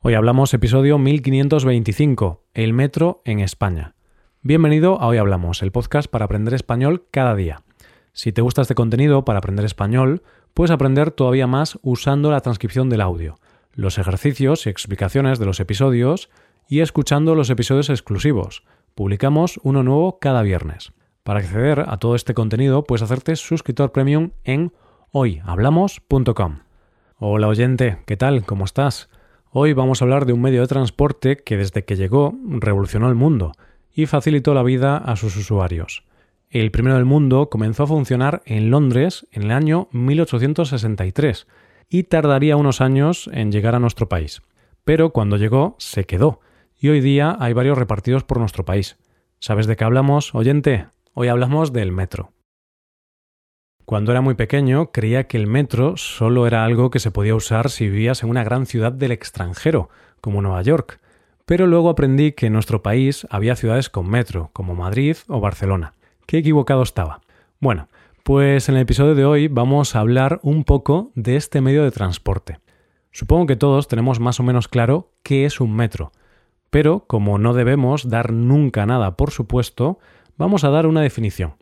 Hoy hablamos episodio 1525, el metro en España. Bienvenido a Hoy Hablamos, el podcast para aprender español cada día. Si te gusta este contenido para aprender español, puedes aprender todavía más usando la transcripción del audio, los ejercicios y explicaciones de los episodios y escuchando los episodios exclusivos. Publicamos uno nuevo cada viernes. Para acceder a todo este contenido puedes hacerte suscriptor premium en hoyhablamos.com. Hola oyente, ¿qué tal? ¿Cómo estás? Hoy vamos a hablar de un medio de transporte que desde que llegó revolucionó el mundo y facilitó la vida a sus usuarios. El primero del mundo comenzó a funcionar en Londres en el año 1863 y tardaría unos años en llegar a nuestro país. Pero cuando llegó, se quedó y hoy día hay varios repartidos por nuestro país. ¿Sabes de qué hablamos, oyente? Hoy hablamos del metro. Cuando era muy pequeño creía que el metro solo era algo que se podía usar si vivías en una gran ciudad del extranjero, como Nueva York, pero luego aprendí que en nuestro país había ciudades con metro, como Madrid o Barcelona. Qué equivocado estaba. Bueno, pues en el episodio de hoy vamos a hablar un poco de este medio de transporte. Supongo que todos tenemos más o menos claro qué es un metro, pero como no debemos dar nunca nada por supuesto, vamos a dar una definición.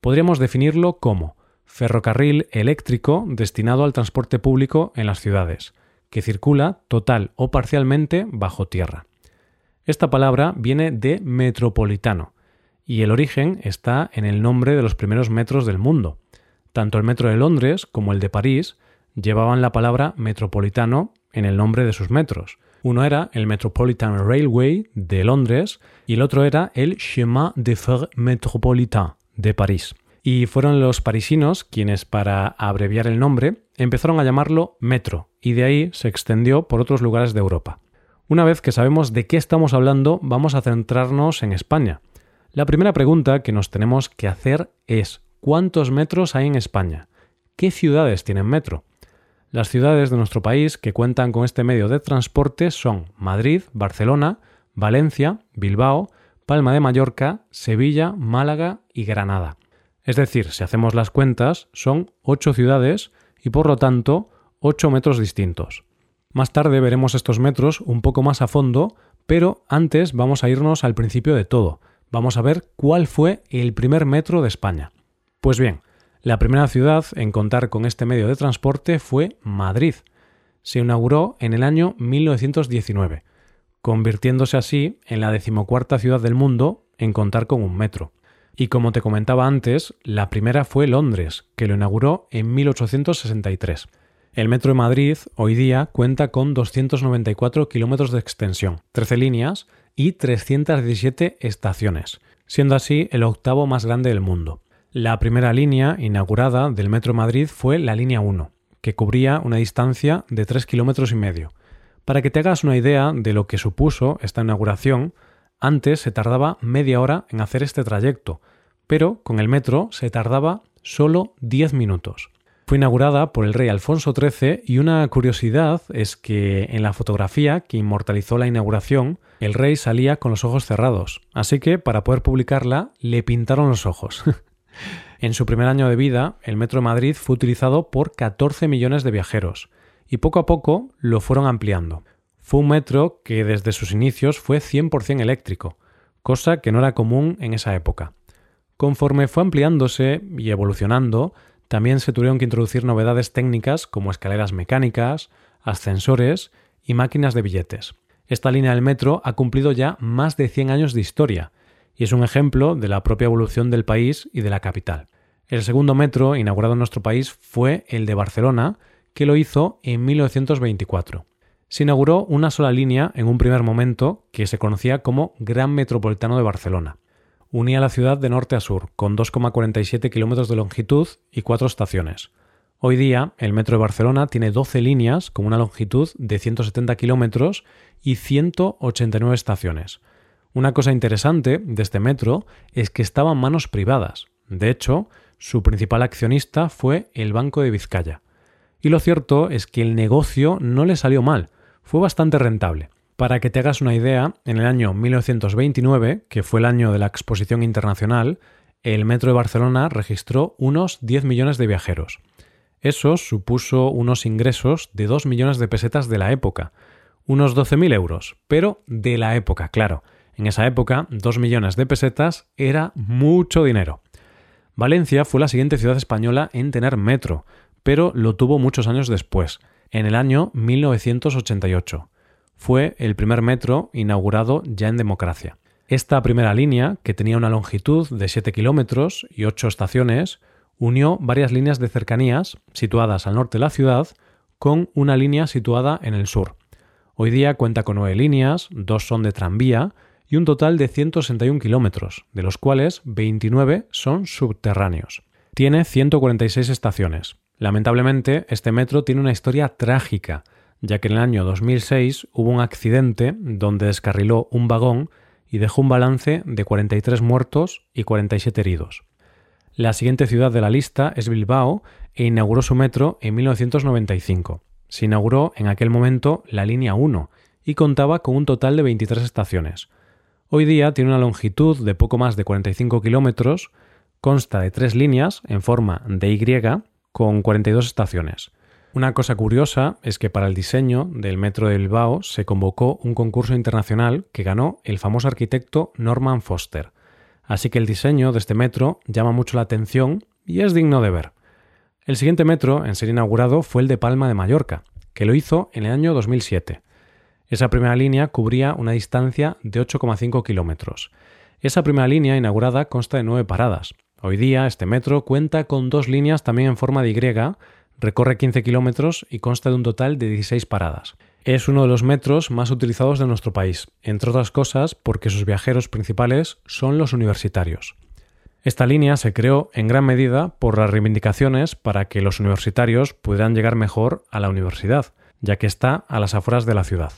Podríamos definirlo como ferrocarril eléctrico destinado al transporte público en las ciudades, que circula total o parcialmente bajo tierra. Esta palabra viene de metropolitano, y el origen está en el nombre de los primeros metros del mundo. Tanto el metro de Londres como el de París llevaban la palabra metropolitano en el nombre de sus metros. Uno era el Metropolitan Railway de Londres y el otro era el Chemin de Fer Métropolitain de París y fueron los parisinos quienes, para abreviar el nombre, empezaron a llamarlo Metro, y de ahí se extendió por otros lugares de Europa. Una vez que sabemos de qué estamos hablando, vamos a centrarnos en España. La primera pregunta que nos tenemos que hacer es ¿cuántos metros hay en España? ¿Qué ciudades tienen metro? Las ciudades de nuestro país que cuentan con este medio de transporte son Madrid, Barcelona, Valencia, Bilbao, Palma de Mallorca, Sevilla, Málaga y Granada. Es decir, si hacemos las cuentas, son ocho ciudades y por lo tanto ocho metros distintos. Más tarde veremos estos metros un poco más a fondo, pero antes vamos a irnos al principio de todo. Vamos a ver cuál fue el primer metro de España. Pues bien, la primera ciudad en contar con este medio de transporte fue Madrid. Se inauguró en el año 1919, convirtiéndose así en la decimocuarta ciudad del mundo en contar con un metro. Y como te comentaba antes, la primera fue Londres, que lo inauguró en 1863. El Metro de Madrid hoy día cuenta con 294 kilómetros de extensión, 13 líneas y 317 estaciones, siendo así el octavo más grande del mundo. La primera línea inaugurada del Metro de Madrid fue la línea 1, que cubría una distancia de 3 kilómetros y medio. Para que te hagas una idea de lo que supuso esta inauguración, antes se tardaba media hora en hacer este trayecto, pero con el metro se tardaba solo 10 minutos. Fue inaugurada por el rey Alfonso XIII y una curiosidad es que en la fotografía que inmortalizó la inauguración, el rey salía con los ojos cerrados, así que para poder publicarla le pintaron los ojos. en su primer año de vida, el Metro de Madrid fue utilizado por 14 millones de viajeros, y poco a poco lo fueron ampliando. Fue un metro que desde sus inicios fue 100% eléctrico, cosa que no era común en esa época. Conforme fue ampliándose y evolucionando, también se tuvieron que introducir novedades técnicas como escaleras mecánicas, ascensores y máquinas de billetes. Esta línea del metro ha cumplido ya más de 100 años de historia y es un ejemplo de la propia evolución del país y de la capital. El segundo metro inaugurado en nuestro país fue el de Barcelona, que lo hizo en 1924 se inauguró una sola línea en un primer momento que se conocía como Gran Metropolitano de Barcelona. Unía la ciudad de norte a sur, con 2,47 kilómetros de longitud y cuatro estaciones. Hoy día, el Metro de Barcelona tiene 12 líneas con una longitud de 170 kilómetros y 189 estaciones. Una cosa interesante de este metro es que estaba en manos privadas. De hecho, su principal accionista fue el Banco de Vizcaya. Y lo cierto es que el negocio no le salió mal, fue bastante rentable. Para que te hagas una idea, en el año 1929, que fue el año de la Exposición Internacional, el Metro de Barcelona registró unos 10 millones de viajeros. Eso supuso unos ingresos de 2 millones de pesetas de la época, Unos 12.000 euros, pero de la época, claro. En esa época, 2 millones de pesetas era mucho dinero. Valencia fue la siguiente ciudad española en tener metro, pero lo tuvo muchos años después, en el año 1988. Fue el primer metro inaugurado ya en democracia. Esta primera línea, que tenía una longitud de 7 kilómetros y 8 estaciones, unió varias líneas de cercanías situadas al norte de la ciudad con una línea situada en el sur. Hoy día cuenta con nueve líneas, dos son de tranvía y un total de 161 kilómetros, de los cuales 29 son subterráneos. Tiene 146 estaciones. Lamentablemente, este metro tiene una historia trágica, ya que en el año 2006 hubo un accidente donde descarriló un vagón y dejó un balance de 43 muertos y 47 heridos. La siguiente ciudad de la lista es Bilbao e inauguró su metro en 1995. Se inauguró en aquel momento la línea 1 y contaba con un total de 23 estaciones. Hoy día tiene una longitud de poco más de 45 kilómetros, consta de tres líneas en forma de Y con 42 estaciones. Una cosa curiosa es que para el diseño del metro de Bilbao se convocó un concurso internacional que ganó el famoso arquitecto Norman Foster. Así que el diseño de este metro llama mucho la atención y es digno de ver. El siguiente metro en ser inaugurado fue el de Palma de Mallorca, que lo hizo en el año 2007. Esa primera línea cubría una distancia de 8,5 kilómetros. Esa primera línea inaugurada consta de nueve paradas. Hoy día este metro cuenta con dos líneas también en forma de Y, recorre 15 kilómetros y consta de un total de 16 paradas. Es uno de los metros más utilizados de nuestro país, entre otras cosas porque sus viajeros principales son los universitarios. Esta línea se creó en gran medida por las reivindicaciones para que los universitarios pudieran llegar mejor a la universidad, ya que está a las afueras de la ciudad.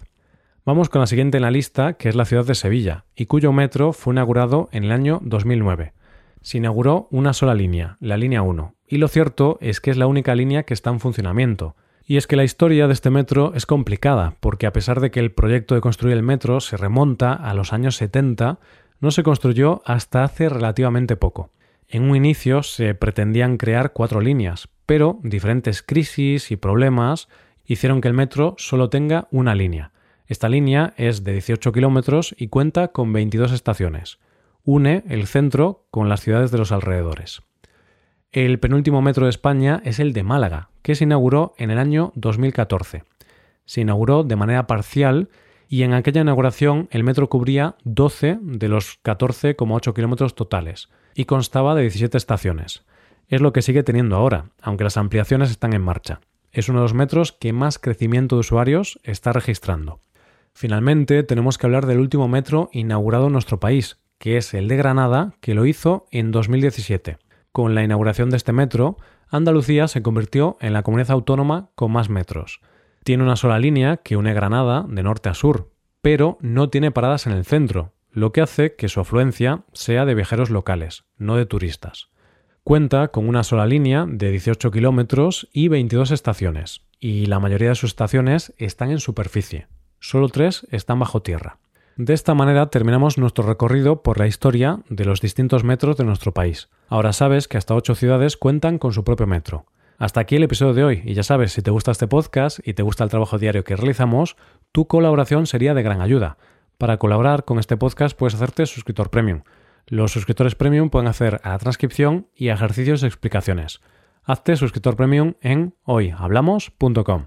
Vamos con la siguiente en la lista, que es la ciudad de Sevilla, y cuyo metro fue inaugurado en el año 2009. Se inauguró una sola línea, la línea 1, y lo cierto es que es la única línea que está en funcionamiento, y es que la historia de este metro es complicada, porque a pesar de que el proyecto de construir el metro se remonta a los años 70, no se construyó hasta hace relativamente poco. En un inicio se pretendían crear cuatro líneas, pero diferentes crisis y problemas hicieron que el metro solo tenga una línea. Esta línea es de 18 kilómetros y cuenta con 22 estaciones. Une el centro con las ciudades de los alrededores. El penúltimo metro de España es el de Málaga, que se inauguró en el año 2014. Se inauguró de manera parcial y en aquella inauguración el metro cubría 12 de los 14,8 kilómetros totales y constaba de 17 estaciones. Es lo que sigue teniendo ahora, aunque las ampliaciones están en marcha. Es uno de los metros que más crecimiento de usuarios está registrando. Finalmente, tenemos que hablar del último metro inaugurado en nuestro país, que es el de Granada, que lo hizo en 2017. Con la inauguración de este metro, Andalucía se convirtió en la comunidad autónoma con más metros. Tiene una sola línea que une Granada de norte a sur, pero no tiene paradas en el centro, lo que hace que su afluencia sea de viajeros locales, no de turistas. Cuenta con una sola línea de 18 kilómetros y 22 estaciones, y la mayoría de sus estaciones están en superficie. Solo tres están bajo tierra. De esta manera terminamos nuestro recorrido por la historia de los distintos metros de nuestro país. Ahora sabes que hasta ocho ciudades cuentan con su propio metro. Hasta aquí el episodio de hoy y ya sabes, si te gusta este podcast y te gusta el trabajo diario que realizamos, tu colaboración sería de gran ayuda. Para colaborar con este podcast puedes hacerte suscriptor premium. Los suscriptores premium pueden hacer a la transcripción y ejercicios de explicaciones. Hazte suscriptor premium en hoyhablamos.com.